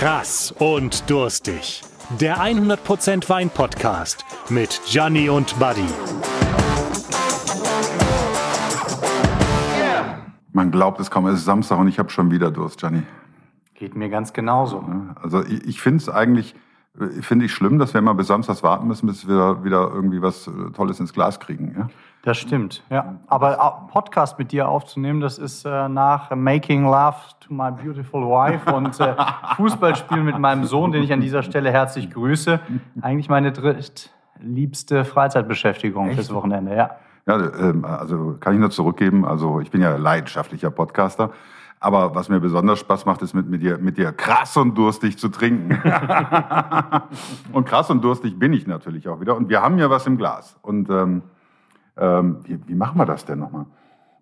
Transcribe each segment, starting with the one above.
Krass und durstig. Der 100% Wein Podcast mit Gianni und Buddy. Man glaubt es kaum, es ist Samstag und ich habe schon wieder Durst, Gianni. Geht mir ganz genauso. Also ich, ich finde es eigentlich, finde ich schlimm, dass wir immer bis Samstags warten müssen, bis wir wieder irgendwie was äh, Tolles ins Glas kriegen. Ja? Das stimmt, ja. Aber Podcast mit dir aufzunehmen, das ist äh, nach Making Love to My Beautiful Wife und äh, Fußballspielen mit meinem Sohn, den ich an dieser Stelle herzlich grüße, eigentlich meine drittliebste Freizeitbeschäftigung Echt? fürs Wochenende, ja. Ja, ähm, also kann ich nur zurückgeben. Also ich bin ja leidenschaftlicher Podcaster. Aber was mir besonders Spaß macht, ist mit, mit, dir, mit dir krass und durstig zu trinken. und krass und durstig bin ich natürlich auch wieder. Und wir haben ja was im Glas. Und ähm, ähm, wie, wie machen wir das denn nochmal?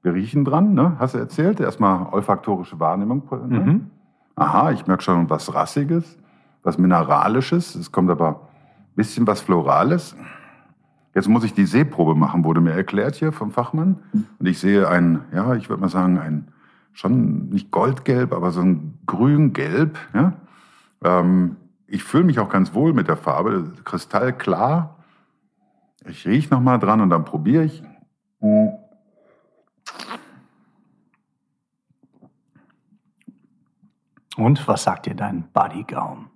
Wir riechen dran, ne? hast du erzählt? Erstmal olfaktorische Wahrnehmung. Ne? Mhm. Aha, ich merke schon was Rassiges, was Mineralisches. Es kommt aber ein bisschen was Florales. Jetzt muss ich die Sehprobe machen, wurde mir erklärt hier vom Fachmann. Und ich sehe ein, ja, ich würde mal sagen, ein schon nicht goldgelb, aber so ein grün-gelb. Ja? Ähm, ich fühle mich auch ganz wohl mit der Farbe, kristallklar. Ich rieche noch mal dran und dann probiere ich. Und was sagt dir dein Bodygaum?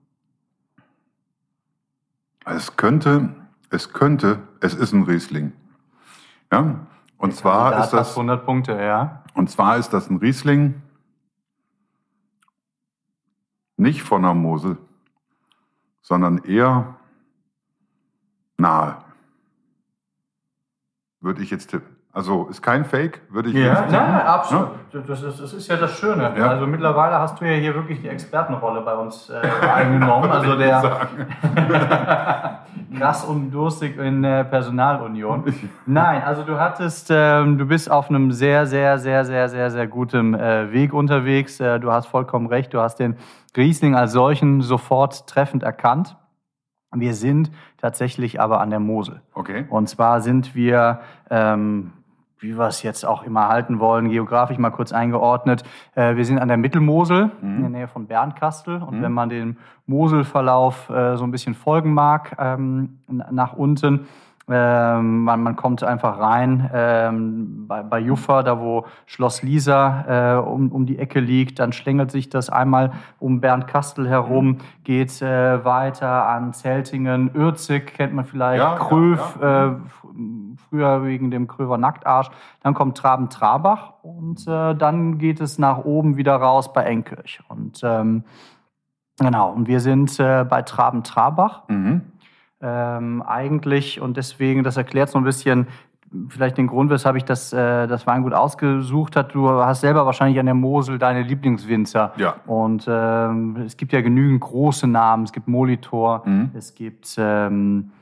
Es könnte, es könnte, es ist ein Riesling. Ja, und zwar ist das, 100 Punkte, ja. und zwar ist das ein Riesling nicht von der Mosel, sondern eher nahe. Würde ich jetzt tippen. Also ist kein Fake, würde ich jetzt tippen. absolut. Das, ist, das ist ja das Schöne. Ja. Also mittlerweile hast du ja hier wirklich die Expertenrolle bei uns äh, eingenommen. Also der krass und durstig in der Personalunion. Nein, also du hattest, ähm, du bist auf einem sehr, sehr, sehr, sehr, sehr, sehr guten äh, Weg unterwegs. Äh, du hast vollkommen recht. Du hast den Riesling als solchen sofort treffend erkannt. Wir sind tatsächlich aber an der Mosel. Okay. Und zwar sind wir, ähm, wie wir es jetzt auch immer halten wollen, geografisch mal kurz eingeordnet. Äh, wir sind an der Mittelmosel in der Nähe von Bernkastel. Und wenn man den Moselverlauf äh, so ein bisschen folgen mag, ähm, nach unten, ähm, man, man kommt einfach rein ähm, bei, bei Juffa, da wo Schloss Lisa äh, um, um die Ecke liegt. Dann schlängelt sich das einmal um Bernkastel herum, geht äh, weiter an Zeltingen, Ürzig kennt man vielleicht, Ja, ja, Kröv, ja. Äh, f- früher wegen dem Kröver Nacktarsch. Dann kommt Traben-Trabach und äh, dann geht es nach oben wieder raus bei Enkirch. Und ähm, genau, und wir sind äh, bei Traben-Trabach Mhm. Ähm, eigentlich und deswegen, das erklärt so ein bisschen vielleicht den Grund, weshalb ich das, äh, das Weingut ausgesucht hat. Du hast selber wahrscheinlich an der Mosel deine Lieblingswinzer. Ja. Und ähm, es gibt ja genügend große Namen. Es gibt Molitor, Mhm. es gibt ähm,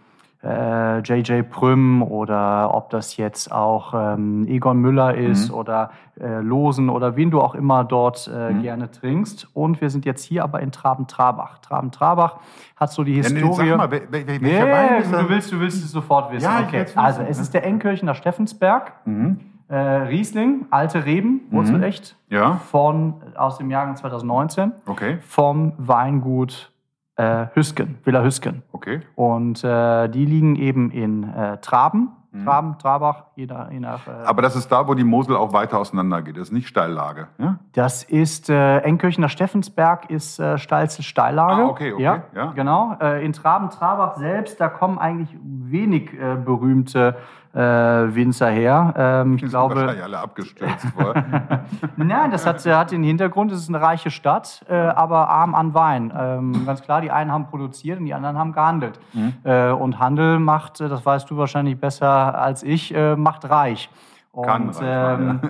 äh, JJ Prüm oder ob das jetzt auch ähm, Egon Müller ist Mhm. oder äh, Losen oder wen du auch immer dort äh, Mhm. gerne trinkst. Und wir sind jetzt hier aber in Traben-Trabach. Traben-Trabach hat so die Ja, nee, Historie. sag mal, wel- wel- welcher Nee, Wein ist du willst, du willst es sofort wissen. Ja, okay. Also, es ist der Enkirchener Steffensberg, Mhm. äh, Riesling, alte Reben, Wurzelecht, Ja. von, aus dem Jahrgang 2019, Okay, vom Weingut äh, Hüsken, Villa Hüsken. okay. Und äh, die liegen eben in äh, Traben, Traben, Trabach, je nach. Je nach äh, Mhm. Aber das ist da, wo die Mosel auch weiter auseinander geht. Das ist nicht Steillage. Ja? Das ist äh, Enkirchener Steffensberg ist äh, steilste Steillage. Ah, okay, okay, Ja, ja. genau. Äh, in Traben-Trabach selbst, da kommen eigentlich wenig berühmte Winzer her. Ähm, ich Die sind glaube, wahrscheinlich alle abgestürzt vorher. nein, das hat, hat den Hintergrund, es ist eine reiche Stadt, äh, aber arm an Wein. Ähm, ganz klar, die einen haben produziert und die anderen haben gehandelt. Mhm. Äh, und Handel macht, äh, das weißt du wahrscheinlich besser als ich, äh, macht reich. Und, Kann ähm,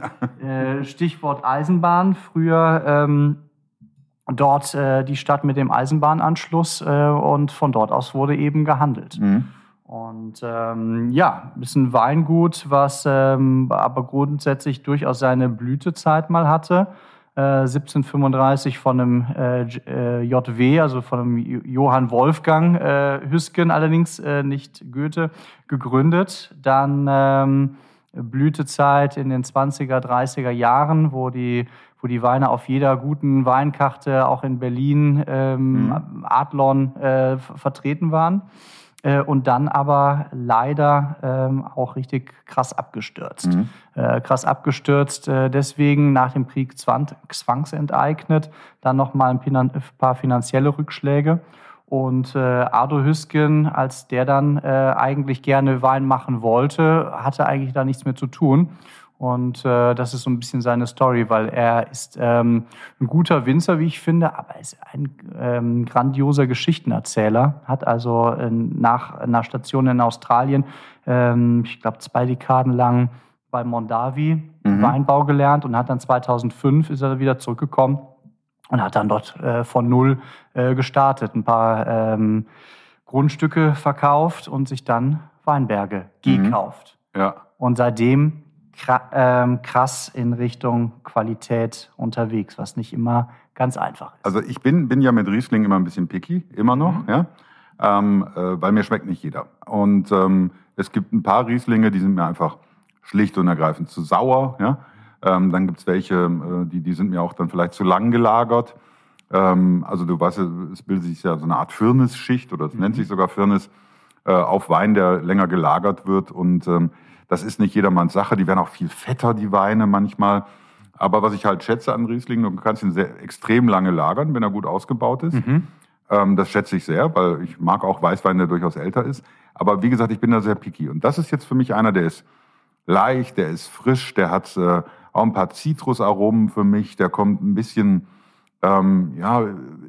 äh, Stichwort Eisenbahn. Früher ähm, dort äh, die Stadt mit dem Eisenbahnanschluss äh, und von dort aus wurde eben gehandelt. Mhm. Und ähm, ja, ist ein Weingut, was ähm, aber grundsätzlich durchaus seine Blütezeit mal hatte. Äh, 1735 von einem äh, J- äh, JW, also von einem Jo- Johann Wolfgang äh, Hüsken, allerdings äh, nicht Goethe, gegründet. Dann ähm, Blütezeit in den 20er, 30er Jahren, wo die, wo die Weine auf jeder guten Weinkarte auch in Berlin, ähm, mhm. Adlon äh, vertreten waren. Äh, und dann aber leider ähm, auch richtig krass abgestürzt. Mhm. Äh, krass abgestürzt, äh, deswegen nach dem Krieg zwangsenteignet, dann nochmal ein paar finanzielle Rückschläge. Und äh, Ardo Hüsken, als der dann äh, eigentlich gerne Wein machen wollte, hatte eigentlich da nichts mehr zu tun. Und äh, das ist so ein bisschen seine Story, weil er ist ähm, ein guter Winzer, wie ich finde, aber er ist ein ähm, grandioser Geschichtenerzähler. Hat also äh, nach einer Station in Australien, ähm, ich glaube zwei Dekaden lang bei Mondavi mhm. Weinbau gelernt und hat dann 2005 ist er wieder zurückgekommen und hat dann dort äh, von null äh, gestartet, ein paar ähm, Grundstücke verkauft und sich dann Weinberge mhm. gekauft. Ja. Und seitdem krass in Richtung Qualität unterwegs, was nicht immer ganz einfach ist. Also ich bin, bin ja mit Riesling immer ein bisschen picky, immer noch, mhm. ja, ähm, äh, weil mir schmeckt nicht jeder. Und ähm, es gibt ein paar Rieslinge, die sind mir einfach schlicht und ergreifend zu sauer, ja. Ähm, dann gibt es welche, äh, die, die sind mir auch dann vielleicht zu lang gelagert. Ähm, also du weißt, es bildet sich ja so eine Art Firnisschicht oder es mhm. nennt sich sogar Firnis äh, auf Wein, der länger gelagert wird. Und ähm, das ist nicht jedermanns Sache. Die werden auch viel fetter, die Weine manchmal. Aber was ich halt schätze an Riesling, du kannst ihn sehr extrem lange lagern, wenn er gut ausgebaut ist. Mhm. Ähm, das schätze ich sehr, weil ich mag auch Weißwein, der durchaus älter ist. Aber wie gesagt, ich bin da sehr picky. Und das ist jetzt für mich einer, der ist leicht, der ist frisch, der hat äh, auch ein paar Zitrusaromen für mich. Der kommt ein bisschen, ähm, ja,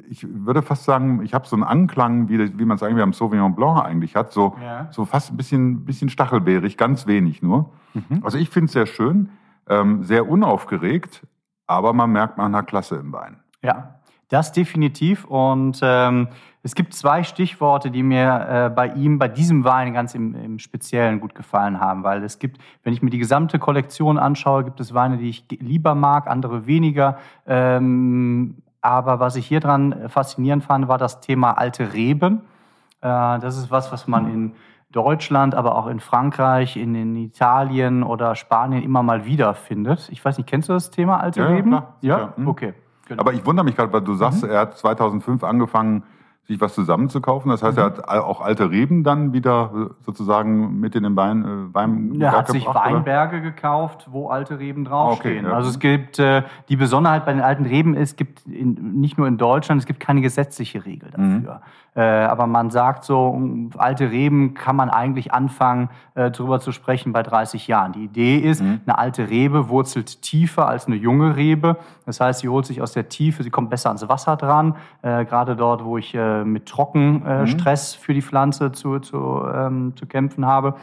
ich würde fast sagen, ich habe so einen Anklang, wie, wie man es eigentlich am Sauvignon Blanc eigentlich hat. So, ja. so fast ein bisschen, bisschen stachelbeerig, ganz wenig nur. Mhm. Also ich finde es sehr schön, ähm, sehr unaufgeregt, aber man merkt, man hat Klasse im Wein. Ja, das definitiv. Und ähm, es gibt zwei Stichworte, die mir äh, bei ihm, bei diesem Wein ganz im, im, Speziellen gut gefallen haben, weil es gibt, wenn ich mir die gesamte Kollektion anschaue, gibt es Weine, die ich lieber mag, andere weniger. Ähm, aber was ich hier dran faszinierend fand, war das Thema alte Reben. Äh, das ist was, was man in Deutschland, aber auch in Frankreich, in, in, Italien oder Spanien immer mal wieder findet. Ich weiß nicht, kennst du das Thema alte ja, Reben? Klar, ja, mhm. okay. Genau. Aber ich wundere mich gerade, weil du sagst, mhm. er hat 2005 angefangen, sich was zusammenzukaufen. Das heißt, mhm. er hat auch alte Reben dann wieder äh, sozusagen mit in den Wein, äh, Weinberg Er hat sich Weinberge oder? gekauft, wo alte Reben draufstehen. Okay, ja. Also es gibt, äh, die Besonderheit bei den alten Reben ist, es gibt in, nicht nur in Deutschland, es gibt keine gesetzliche Regel mhm. dafür. Mhm. Äh, aber man sagt so, um alte Reben kann man eigentlich anfangen, äh, drüber zu sprechen bei 30 Jahren. Die Idee ist, mhm. eine alte Rebe wurzelt tiefer als eine junge Rebe. Das heißt, sie holt sich aus der Tiefe, sie kommt besser ans Wasser dran. Äh, gerade dort, wo ich äh, mit Trockenstress mhm. für die Pflanze zu, zu, ähm, zu kämpfen habe.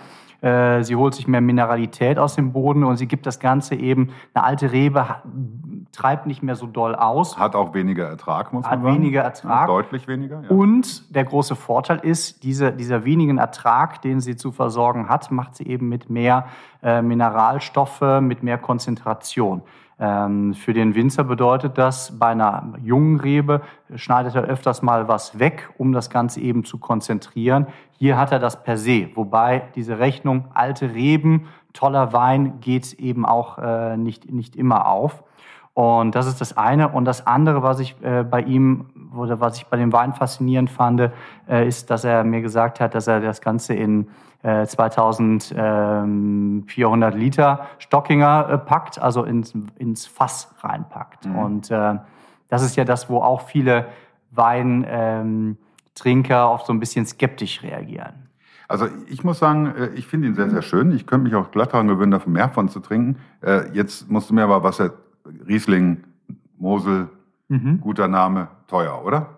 Äh, sie holt sich mehr Mineralität aus dem Boden und sie gibt das Ganze eben, eine alte Rebe treibt nicht mehr so doll aus. Hat auch weniger Ertrag, muss man sagen. Hat weniger Ertrag. Ja, deutlich weniger. Ja. Und der große Vorteil ist, diese, dieser wenigen Ertrag, den sie zu versorgen hat, macht sie eben mit mehr äh, Mineralstoffe, mit mehr Konzentration. Ähm, für den Winzer bedeutet das, bei einer jungen Rebe schneidet er öfters mal was weg, um das Ganze eben zu konzentrieren. Hier hat er das per se, wobei diese Rechnung alte Reben, toller Wein geht eben auch äh, nicht, nicht immer auf. Und das ist das eine. Und das andere, was ich äh, bei ihm oder was ich bei dem Wein faszinierend fand, äh, ist, dass er mir gesagt hat, dass er das Ganze in 2400 äh, Liter Stockinger äh, packt, also ins, ins Fass reinpackt. Mhm. Und äh, das ist ja das, wo auch viele Weintrinker ähm, auf so ein bisschen skeptisch reagieren. Also ich muss sagen, ich finde ihn sehr, sehr schön. Ich könnte mich auch glatt daran gewöhnen, davon mehr von zu trinken. Jetzt musst du mir aber was, Riesling, Mosel, mhm. guter Name, teuer, oder?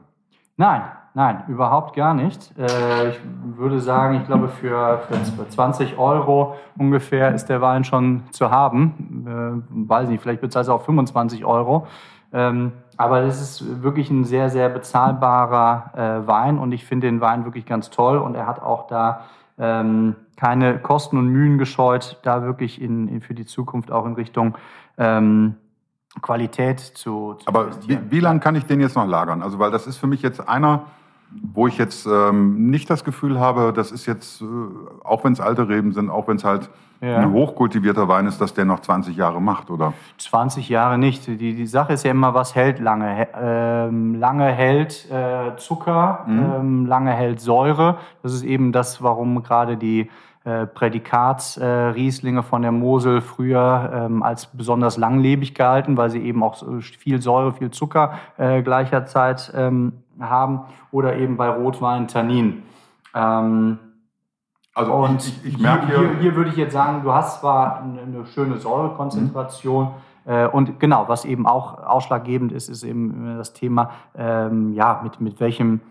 Nein, nein, überhaupt gar nicht. Äh, ich würde sagen, ich glaube, für, für 20 Euro ungefähr ist der Wein schon zu haben. Äh, weiß nicht, vielleicht bezahlt es auch 25 Euro. Ähm, aber das ist wirklich ein sehr, sehr bezahlbarer äh, Wein und ich finde den Wein wirklich ganz toll und er hat auch da ähm, keine Kosten und Mühen gescheut, da wirklich in, in für die Zukunft auch in Richtung ähm, Qualität zu, zu Aber wie, wie lange kann ich den jetzt noch lagern? Also, weil das ist für mich jetzt einer, wo ich jetzt ähm, nicht das Gefühl habe, das ist jetzt, äh, auch wenn es alte Reben sind, auch wenn es halt Ja. ein hochkultivierter Wein ist, dass der noch 20 Jahre macht, oder? 20 Jahre nicht. Die, die Sache ist ja immer, was hält lange? Ähm, lange hält äh, Zucker, ähm, lange hält Säure. Das ist eben das, warum gerade die äh, Prädikatsrieslinge äh, von der Mosel früher ähm, als besonders langlebig gehalten, weil sie eben auch viel Säure, viel Zucker äh, gleicher Zeit ähm, haben. Oder eben bei Rotwein Tannin. Ähm, Also und ich, ich, ich hier, merke hier, hier würde ich jetzt sagen, du hast zwar eine, schöne Säurekonzentration äh, und genau, was eben auch ausschlaggebend ist, ist eben das Thema, ähm, ja, mit, mit welchem,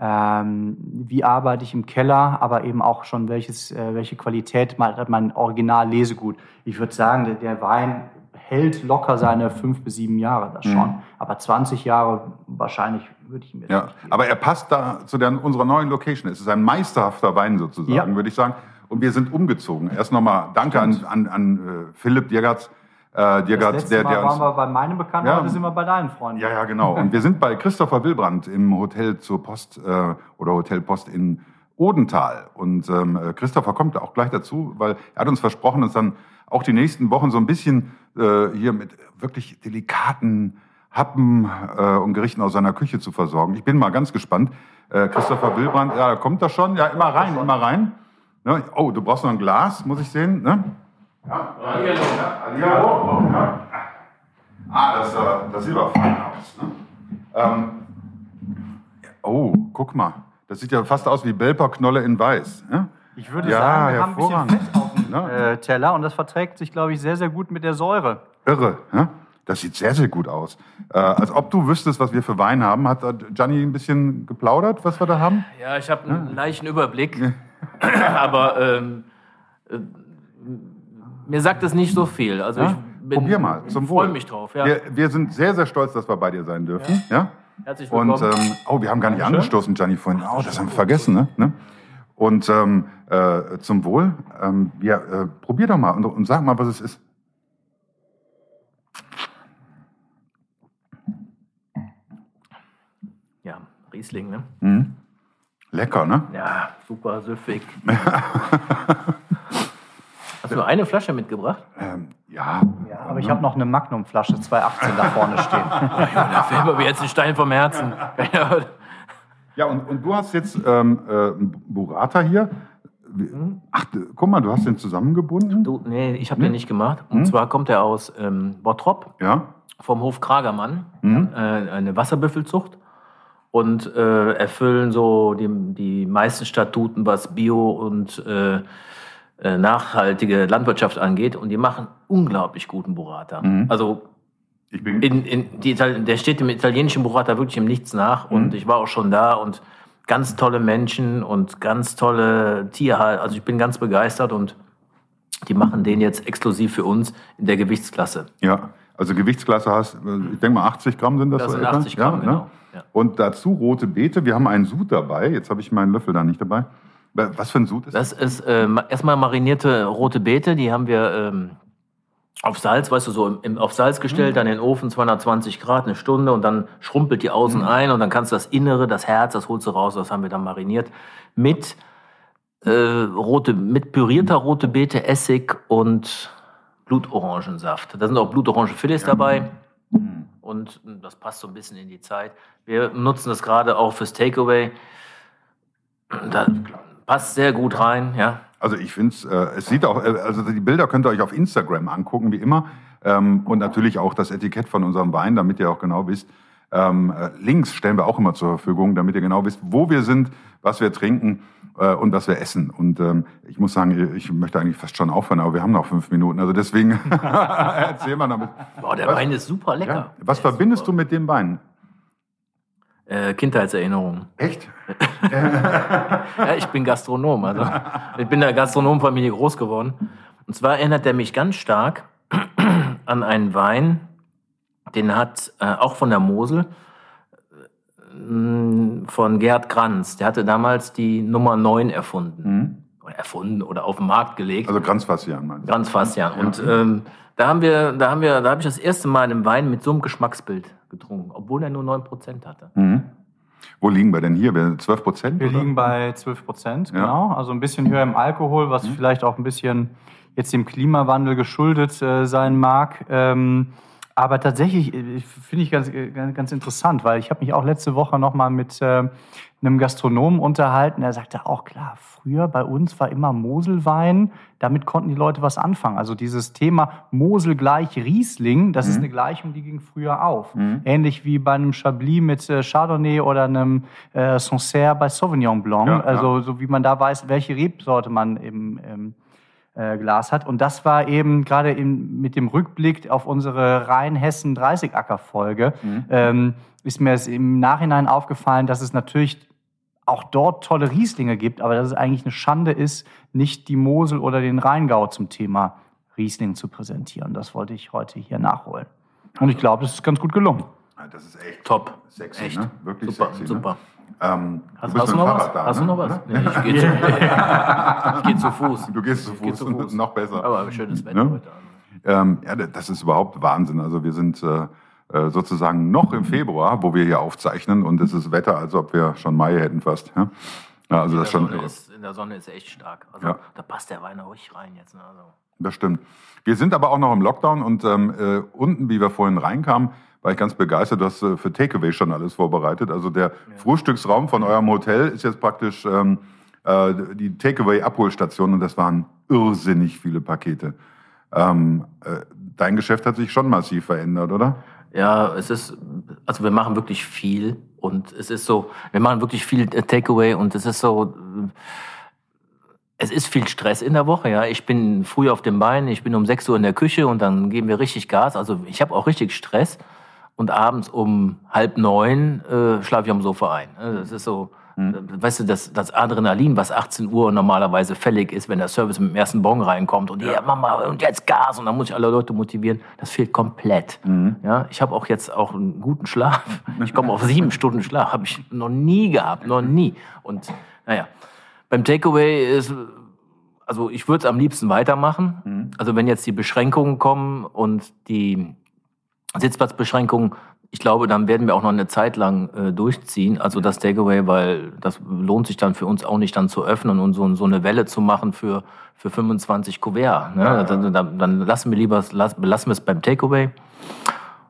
ähm, wie arbeite ich im Keller, aber eben auch schon welches, äh, welche Qualität hat mein Original-Lesegut. Ich würde sagen, der, der Wein hält locker seine fünf bis sieben Jahre, das schon. Aber 20 Jahre wahrscheinlich würde ich mir Ja, nicht geben. aber er passt da zu der, unserer neuen Location. Es ist ein meisterhafter Wein sozusagen, Ja. würde ich sagen. Und wir sind umgezogen. Erst nochmal Danke an, an, an äh, Philipp Diergatz. Äh, Das Diergatz, letzte der, Mal der uns waren wir bei meinem Bekannten, Ja. heute sind wir bei deinen Freunden. Ja, ja, genau. Und wir sind bei Christopher Wilbrand im Hotel zur Post äh, oder Hotel Post in Odenthal. Und ähm, äh, Christopher kommt auch gleich dazu, weil er hat uns versprochen, uns dann auch die nächsten Wochen so ein bisschen äh, hier mit wirklich delikaten Happen äh, und Gerichten aus seiner Küche zu versorgen. Ich bin mal ganz gespannt. Äh, Christopher Wilbrand, ja, kommt da schon? Ja, immer rein, immer rein. Ne? Oh, du brauchst noch ein Glas, muss ich sehen. Ne? Ja, Hallihallo. Ja. Ah, das, das sieht aber fein aus. Ne? Ähm, oh, guck mal. Das sieht ja fast aus wie Belperknolle in Weiß. Ne? Ich würde Ja, sagen, wir haben ein bisschen. Fett auf dem Ja. äh, Teller und das verträgt sich, glaube ich, sehr, sehr gut mit der Säure. Irre. Ne? Das sieht sehr, sehr gut aus. Äh, als ob du wüsstest, was wir für Wein haben. Hat äh, Gianni ein bisschen geplaudert, was wir da haben? Ja, ich habe einen leichten Überblick, aber ähm, äh, mir sagt es nicht so viel. Also Ja? ich bin, Probier mal, zum Wohl. freue mich drauf. Ja. Wir, wir sind sehr, sehr stolz, dass wir bei dir sein dürfen. Ja? Herzlich Und willkommen. ähm, oh, wir haben gar nicht angestoßen, Gianni, vorhin. Oh, das haben wir vergessen, ne? ne? Und ähm, äh, zum Wohl. Ähm, ja, äh, probier doch mal und, und sag mal, was es ist. ja, Riesling, ne? Mhm. Lecker, ne? Ja, super süffig. Hast du nur eine Flasche mitgebracht? Ähm, ja. Ja, aber ich habe noch eine Magnumflasche 218 da vorne stehen. Da fällt mir jetzt ein Stein vom Herzen. Ja, und, und du hast jetzt ähm, äh, einen Burrata hier. Wie- Ach, guck mal, du hast den zusammengebunden. Du, nee, ich habe den nicht gemacht. Und zwar kommt er aus ähm, Bottrop. Ja. vom Hof Kragermann, äh, eine Wasserbüffelzucht. Und äh, erfüllen so die, die meisten Statuten, was Bio und äh, äh, nachhaltige Landwirtschaft angeht. Und die machen unglaublich guten Burrata. Also Ich bin. in, in die, Ital- der steht dem italienischen Burrata wirklich im Nichts nach. Und ich war auch schon da und ganz tolle Menschen und ganz tolle Tierhalter. Also ich bin ganz begeistert und die machen den jetzt exklusiv für uns in der Gewichtsklasse. Ja, also Gewichtsklasse hast, äh, ich denke mal 80 Gramm sind das. Das so sind etwa? 80 Gramm, ja, genau. Ne? Ja. Und dazu rote Beete. Wir haben einen Sud dabei. Jetzt habe ich meinen Löffel da nicht dabei. Was für ein Sud ist Das ist äh, ma- erstmal marinierte rote Beete, die haben wir ähm, auf Salz, weißt du, so im, im, auf Salz gestellt, dann in den Ofen 220 Grad, eine Stunde und dann schrumpelt die außen ein und dann kannst du das Innere, das Herz, das holst du raus, das haben wir dann mariniert mit äh, rote, mit pürierter rote Beete, Essig und Blutorangensaft. Da sind auch Blutorangenfilets dabei. Und das passt so ein bisschen in die Zeit. Wir nutzen das gerade auch fürs Takeaway. Da passt sehr gut rein, ja. Also ich finde es, äh, es sieht auch, äh, also die Bilder könnt ihr euch auf Instagram angucken, wie immer. Ähm, und natürlich auch das Etikett von unserem Wein, damit ihr auch genau wisst. Ähm, äh, Links stellen wir auch immer zur Verfügung, damit ihr genau wisst, wo wir sind, was wir trinken äh, und was wir essen. Und ähm, ich muss sagen, ich möchte eigentlich fast schon aufhören, aber wir haben noch fünf Minuten. Also deswegen erzähl mal damit. Boah, der Was- Wein ist super lecker. Ja, was verbindest du mit dem Wein? Äh, Kindheitserinnerungen. Echt? Ja, ich bin Gastronom. Also ich bin in der Gastronomfamilie groß geworden. Und zwar erinnert er mich ganz stark an einen Wein, den hat äh, auch von der Mosel äh, von Gerhard Kranz. Der hatte damals die Nummer 9 erfunden. Oder erfunden oder auf den Markt gelegt. Also Kranzfassian meinst du? Ja. Und ähm, da haben wir, da haben wir, da habe ich das erste Mal einen Wein mit so einem Geschmacksbild getrunken, obwohl er nur 9% hatte. Mhm. Wo liegen wir denn hier? Wir 12 Prozent? Wir oder? liegen bei 12 Prozent, Ja. genau. Also ein bisschen höher im Alkohol, was vielleicht auch ein bisschen jetzt dem Klimawandel geschuldet äh, sein mag. Ähm, aber tatsächlich äh, finde ich ganz, äh, ganz ganz interessant, weil ich habe mich auch letzte Woche noch mal mit äh, einem Gastronomen unterhalten. Er sagte auch, klar, früher bei uns war immer Moselwein. Damit konnten die Leute was anfangen. Also dieses Thema Mosel gleich Riesling, das ist eine Gleichung, die ging früher auf. Ähnlich wie bei einem Chablis mit äh, Chardonnay oder einem äh, Sancerre bei Sauvignon Blanc. Ja, ja. also so wie man da weiß, welche Rebsorte man im, im äh, Glas hat. Und das war eben gerade mit dem Rückblick auf unsere Rheinhessen-30-Acker-Folge, ähm, ist mir es im Nachhinein aufgefallen, dass es natürlich auch dort tolle Rieslinge gibt, aber dass es eigentlich eine Schande ist, nicht die Mosel oder den Rheingau zum Thema Riesling zu präsentieren. Das wollte ich heute hier nachholen. Und ich glaube, das ist ganz gut gelungen. Das ist echt Top. sexy, Echt. ne? Wirklich super, sexy. super. Ne? Ähm, Hast, bist hast du mit dem noch was? Da, hast du ne? noch was? Nee, ich gehe zu, geh zu Fuß. Du gehst zu Ich geh Fuß, noch besser. Aber schönes Wetter Ne? heute. Ähm, ja, das ist überhaupt Wahnsinn. Also wir sind äh, äh, sozusagen noch im Februar, wo wir hier aufzeichnen und es ist Wetter, als ob wir schon Mai hätten fast. Ja, ja also In das der, schon ist, in der Sonne ist echt stark. Also Ja. da passt der Wein ruhig rein jetzt. Ne? Also. Das stimmt. Wir sind aber auch noch im Lockdown und ähm, äh, unten, wie wir vorhin reinkamen, war ich ganz begeistert. Du hast äh, für Takeaway schon alles vorbereitet. Also der Frühstücksraum von eurem Hotel ist jetzt praktisch ähm, äh, die Takeaway-Abholstation und das waren irrsinnig viele Pakete. Ähm, äh, dein Geschäft hat sich schon massiv verändert, oder? Ja, es ist, also wir machen wirklich viel und es ist so, wir machen wirklich viel äh, Takeaway und es ist so, äh, es ist viel Stress in der Woche, ja. Ich bin früh auf dem Bein, ich bin um 6 Uhr in der Küche und dann geben wir richtig Gas. Also ich habe auch richtig Stress und abends um halb neun äh, schlafe ich am Sofa ein. Also Das ist so, äh, weißt du, das, das Adrenalin, was 18 Uhr normalerweise fällig ist, wenn der Service mit dem ersten Bon reinkommt und ja, Mama, und jetzt Gas und dann muss ich alle Leute motivieren, das fehlt komplett. Ja, ich habe auch jetzt auch einen guten Schlaf. Ich komme auf sieben Stunden Schlaf, habe ich noch nie gehabt, noch nie. Und naja, beim Takeaway ist, also ich würde es am liebsten weitermachen. Also wenn jetzt die Beschränkungen kommen und die Sitzplatzbeschränkungen, ich glaube, dann werden wir auch noch eine Zeit lang äh, durchziehen. Also das Takeaway, weil das lohnt sich dann für uns auch nicht dann zu öffnen und so, so eine Welle zu machen für, für 25 Kuvert. Ne? Dann, dann, dann lassen wir lieber, lass, belassen wir es beim Takeaway.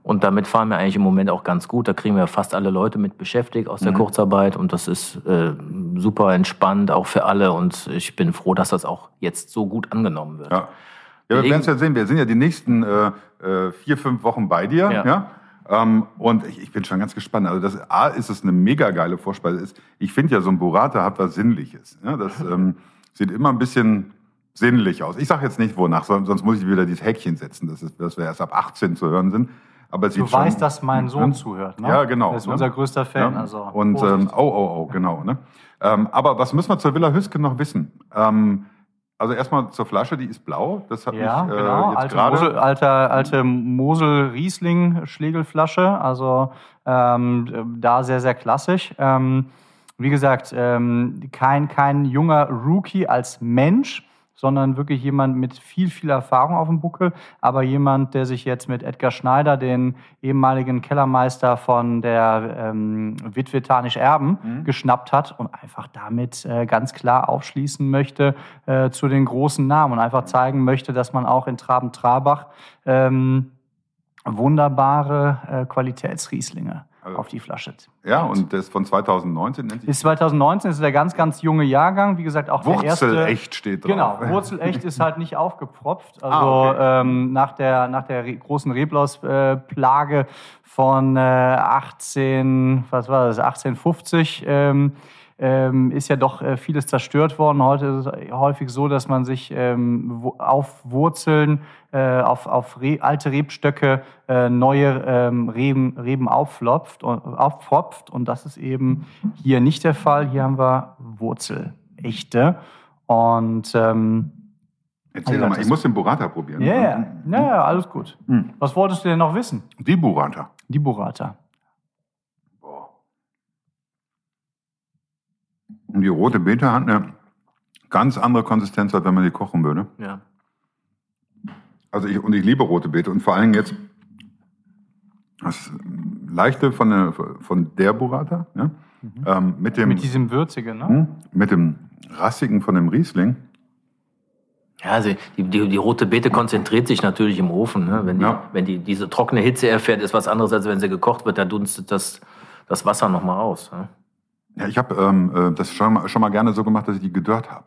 Und damit fahren wir eigentlich im Moment auch ganz gut. Da kriegen wir fast alle Leute mit beschäftigt aus der Kurzarbeit. Und das ist äh, super entspannt, auch für alle. Und ich bin froh, dass das auch jetzt so gut angenommen wird. Ja. Ja, wir werden es ja sehen. Wir sind ja die nächsten äh, äh, vier, fünf Wochen bei dir. Ja. Ja. Ähm, und ich, ich bin schon ganz gespannt. Also das A ist es eine mega geile Vorspeise. Ich finde ja, so ein Burrata hat was Sinnliches. Ja, das ähm, sieht immer ein bisschen sinnlich aus. Ich sage jetzt nicht, wonach, son- sonst muss ich wieder dieses Häkchen setzen, dass, es, dass wir erst ab 18 zu hören sind. Aber es sieht Du schon, weißt, dass mein Sohn Ja. zuhört, ne? Ja, genau. Der ist ne? unser größter Fan. Ja. Also und ähm, oh, oh, oh, genau. Ne? Ähm, aber was müssen wir zur Villa Hüske noch wissen? Also erstmal zur Flasche, die ist blau. Das hat Ja, mich äh, genau. jetzt Alte gerade. Mosel, alter, alte Mosel-Riesling-Schlegelflasche. Also ähm, da sehr, sehr klassisch. Ähm, wie gesagt, ähm, kein, kein junger Rookie als Mensch, sondern wirklich jemand mit viel, viel Erfahrung auf dem Buckel, aber jemand, der sich jetzt mit Edgar Schneider, den ehemaligen Kellermeister von der ähm, Witwe Tanisch Erben, geschnappt hat und einfach damit äh, ganz klar aufschließen möchte äh, zu den großen Namen und einfach zeigen möchte, dass man auch in Traben-Trabach ähm, wunderbare äh, Qualitätsrieslinge Also- auf die Flasche. Ja, und das von 2019 nennt sich Ist 2019 ist der ganz, ganz junge Jahrgang. Wie gesagt, auch der erste. Wurzelecht steht drauf. Genau, Wurzelecht ist halt nicht aufgepropft. Also Ah, okay. ähm, nach der, nach der großen Reblausplage von äh, 18, was war das, 1850 ähm, ähm, ist ja doch äh, vieles zerstört worden. Heute ist es häufig so, dass man sich ähm, auf Wurzeln, äh, auf, auf Re alte Rebstöcke äh, neue ähm, Reben, Reben aufflopft und, aufpfropft. Und das ist eben hier nicht der Fall. Hier haben wir Wurzelechte. Und ähm, Erzähl Also doch mal, ich muss den Burrata probieren. ja, ja, ja, ja, alles gut. Hm. Was wolltest du denn noch wissen? Die Burrata. Die Burrata. Und die rote Beete hat eine ganz andere Konsistenz, als wenn man die kochen würde. Ja. Also ich, und ich liebe rote Beete und vor allem jetzt das Leichte von der, von der Burrata, ja? Ähm, mit, dem, Mit diesem Würzigen, ne? hm, mit dem Rassigen von dem Riesling. Ja, also die, die, die rote Beete konzentriert sich natürlich im Ofen. Ne? Wenn, die, Ja. wenn die diese trockene Hitze erfährt, ist was anderes, als wenn sie gekocht wird. Da dunstet das, das Wasser nochmal aus. Ne? Ja, ich habe ähm, äh, das schon mal, schon mal gerne so gemacht, dass ich die gedörrt habe.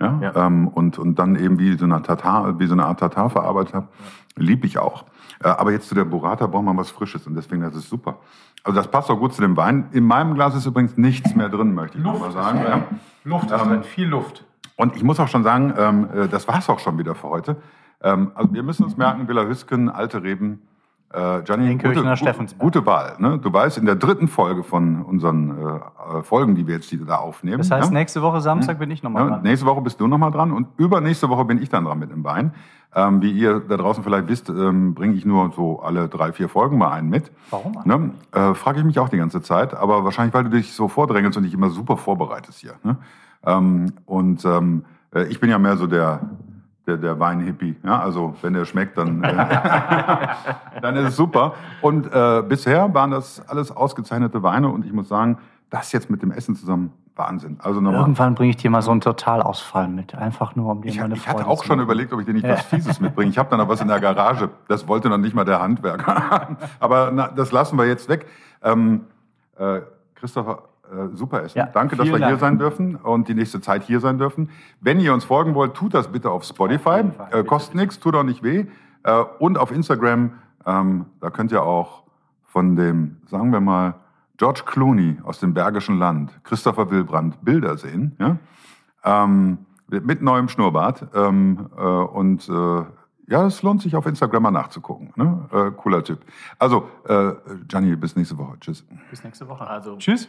Ja, Ja. Ähm, und, und dann eben wie so eine Tatar, wie so eine Art Tatar verarbeitet habe. Lieb ich auch. Äh, aber jetzt zu der Burrata braucht man was Frisches und deswegen das ist super. Also das passt auch gut zu dem Wein. In meinem Glas ist übrigens nichts mehr drin, möchte ich noch mal sagen. Ja. Luft ist drin, viel Luft. Und ich muss auch schon sagen, ähm, äh, das war's auch schon wieder für heute. Ähm, also wir müssen uns merken, Villa Hüsken, Alte Reben, äh, Gianni, gute, Steffensberg. gute Wahl. Ne? Du weißt, in der dritten Folge von unseren äh, äh, Folgen, die wir jetzt die da aufnehmen. Das heißt, ja? nächste Woche Samstag bin ich nochmal Ja, dran. nächste Woche bist du nochmal dran und übernächste Woche bin ich dann dran mit dem Wein. Ähm, wie ihr da draußen vielleicht wisst, ähm, bringe ich nur so alle drei, vier Folgen mal einen mit. Warum? Ne? Äh, Frage ich mich auch die ganze Zeit, aber wahrscheinlich, weil du dich so vordrängelst und dich immer super vorbereitest hier. Ne? Ähm, und ähm, äh, ich bin ja mehr so der, der, der Wein-Hippie. Ja? Also wenn der schmeckt, dann, äh, dann ist es super. Und äh, bisher waren das alles ausgezeichnete Weine und ich muss sagen, das jetzt mit dem Essen zusammen, Wahnsinn. Also nochmal. Irgendwann bringe ich dir mal so einen Totalausfall mit. Einfach nur, um dir Ich, meine ich hatte Freude auch zu schon überlegt, ob ich dir nicht was Fieses mitbringe. Ich habe dann noch was in der Garage. Das wollte noch nicht mal der Handwerker. Aber na, das lassen wir jetzt weg. Ähm, äh, Christopher, super Essen. Ja, Danke, dass wir vielen hier Dank. sein dürfen und die nächste Zeit hier sein dürfen. Wenn ihr uns folgen wollt, tut das bitte auf Spotify. Fall, äh, kostet nichts, tut auch nicht weh. Äh, und auf Instagram, ähm, da könnt ihr auch von dem, sagen wir mal, George Clooney aus dem Bergischen Land, Christopher Wilbrand, Bilder sehen. Ja? Ähm, mit neuem Schnurrbart. Ähm, äh, und äh, ja, es lohnt sich auf Instagram mal nachzugucken. Ne? Äh, cooler Typ. Also, äh, Gianni, bis nächste Woche. Tschüss. Bis nächste Woche. Also, Tschüss.